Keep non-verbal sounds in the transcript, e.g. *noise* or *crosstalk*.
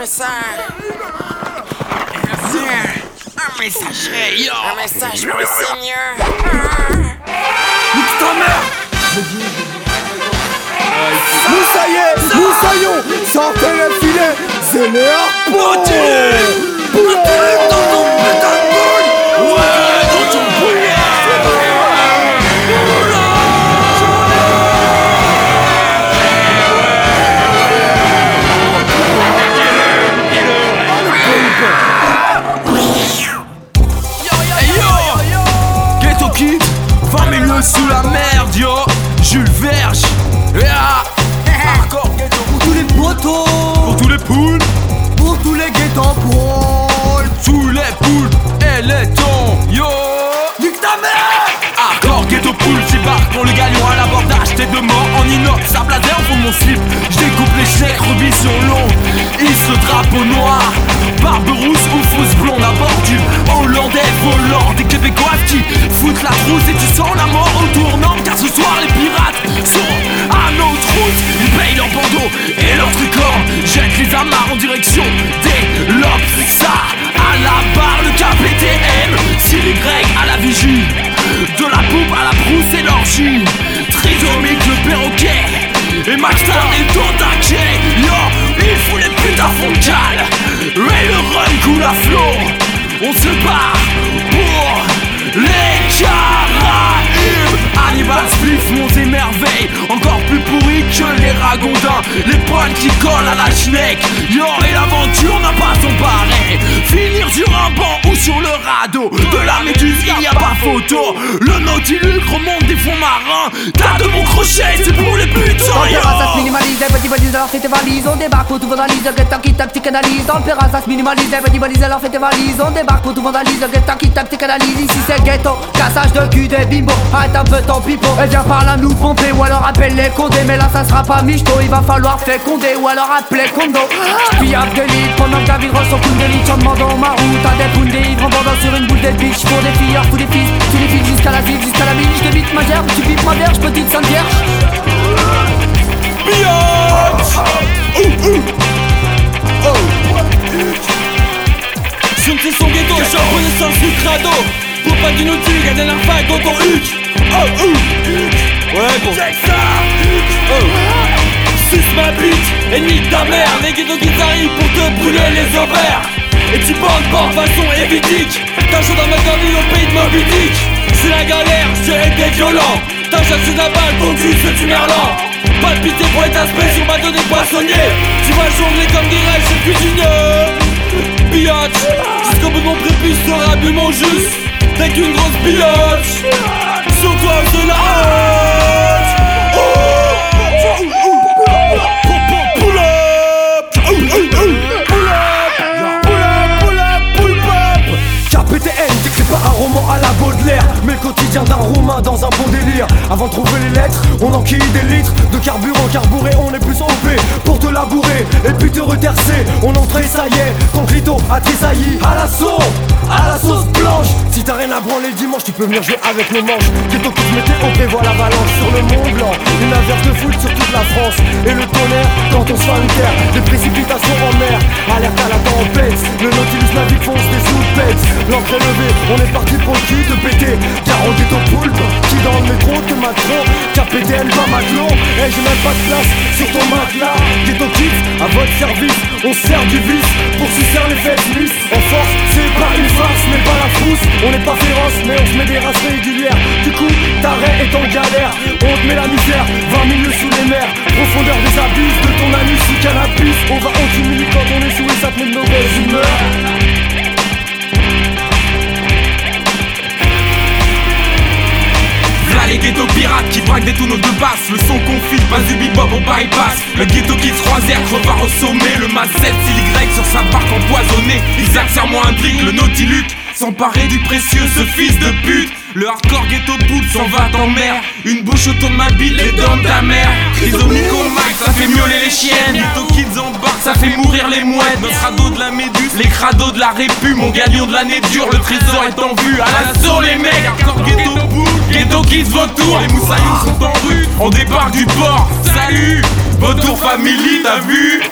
message. Un message, yo. Un message pour le Seigneur. Nique ta mère Nous ça y est, nous saillons Sortez les filets, c'est les harpons Poulet dans ton 20 milieux sous la merde, yo. Jules Verge, yeah. *laughs* Hardcore Ghetto. Pour tous les potos, Pour tous les poules, pour tous les guettants Et Maxstar est au taquet Yo, il faut les de cale Et le run coule à flot On se bat pour les Caraïbes. Hannibal Spliff, monte et merveille Encore plus pourri que les ragondins. Les poils qui collent à la schneck. Yo, et l'aventure n'a pas son pareil Finir sur un banc ou sur le radeau. De la méduse, il n'y a pas photo. Le Nautilus remonte des fonds marins. T'as de mon crochet, c'est pour minimalise, les alors fais tes valises On débarque pour tout vandalise, le guet qui tactique analyse Dans le Pérasa se minimalise, les valises, alors fais tes valises On débarque pour tout vandalise, le guet qui tactique analyse Ici c'est ghetto, cassage de cul des bimbos. Arrête un peu ton pipeau, et viens par là nous pomper Ou alors appelle les condés, mais là ça sera pas michto Il va falloir féconder, ou alors appeler condo Puis Abdelite, pendant que David reçoit son d'élite J'en demande au marou, t'as des poules des ivres En sur une boule de bitch Pour des filles, pour des fils, tous les fils jusqu'à la ville Jusqu'à la ville, je débite ma gerbe, tu bipes ma verge, petite sainte vierge. Son crado Pour pas d'inutile, garder la faille dans ton huc Oh, ouh Ouais, bon Oh Suce ma bite et nique ta mère Les t'arrivent pour te brûler les ovaires Et tu bandes de façon évitique T'as chaud dans ma famille au pays de Moby Dick C'est la galère, j'ai été violent T'as chassé la balle, ton cul c'est du merlan Pas de pitié pour être aspect sur ma donnée poissonnier Tu vas jongler comme des rêves chez cuisinier Biatch Jusqu'au bout de mon prépuce sera bu mon jus T'es qu'une grosse biatch Sur toi c'est Quotidien d'un roumain dans un bon délire. Avant de trouver les lettres, on enquille des litres De carburant carburé, on est plus OP Pour te labourer et puis te retercer On entrait, ça y est, ton clito a tressailli. À la sauce, à la sauce blanche. Si t'as rien à branler le dimanche, tu peux venir jouer avec nos manches. Ghetto qui mettait OP, voit l'avalanche sur le Mont Blanc. Une averse de foot sur toute la France. Et le tonnerre quand on se fait une terre Des précipitations en mer, alerte on est parti pour le cul de péter Car on est au poulpe, qui dans le métro te Macron. KPTN pas Maclon, et j'ai même pas de place sur ton matelas. Ghetto Kids, à votre service, on sert du vice Pour sucer les fesses En force, c'est pas une farce, mais pas la frousse. On n'est pas féroce, mais on se met des races régulières. Du coup, t'arrêt est en galère On te met la misère, 20 milieux sous les mers. Profondeur des abysses, de ton anus sous cannabis. On va anti quand on est sous te met de mauvaise les ghettos pirates qui braquent des tonneaux de basse. Le son confit, pas du bebop au bypass. Le ghetto qui croisière repart au sommet. Le 7 Y sur sa barque empoisonnée. Isaac serment un drink, le Nautilus. S'emparer du précieux, ce fils de pute. Le hardcore ghetto poule s'en va dans mer. Une bouche automobile, les dents de ta mère Trisomique au max, ça fait miauler les chiennes. Ghetto kids embarquent, ça fait mourir les mouettes. Notre radeau de la méduse, les crados de la répu Mon galion de l'année dure, le trésor est en vue À l'assaut les mecs, hardcore ghetto qui se retourne, les moussaillons sont en rue. On débarque du port, salut. Retour family, t'as vu?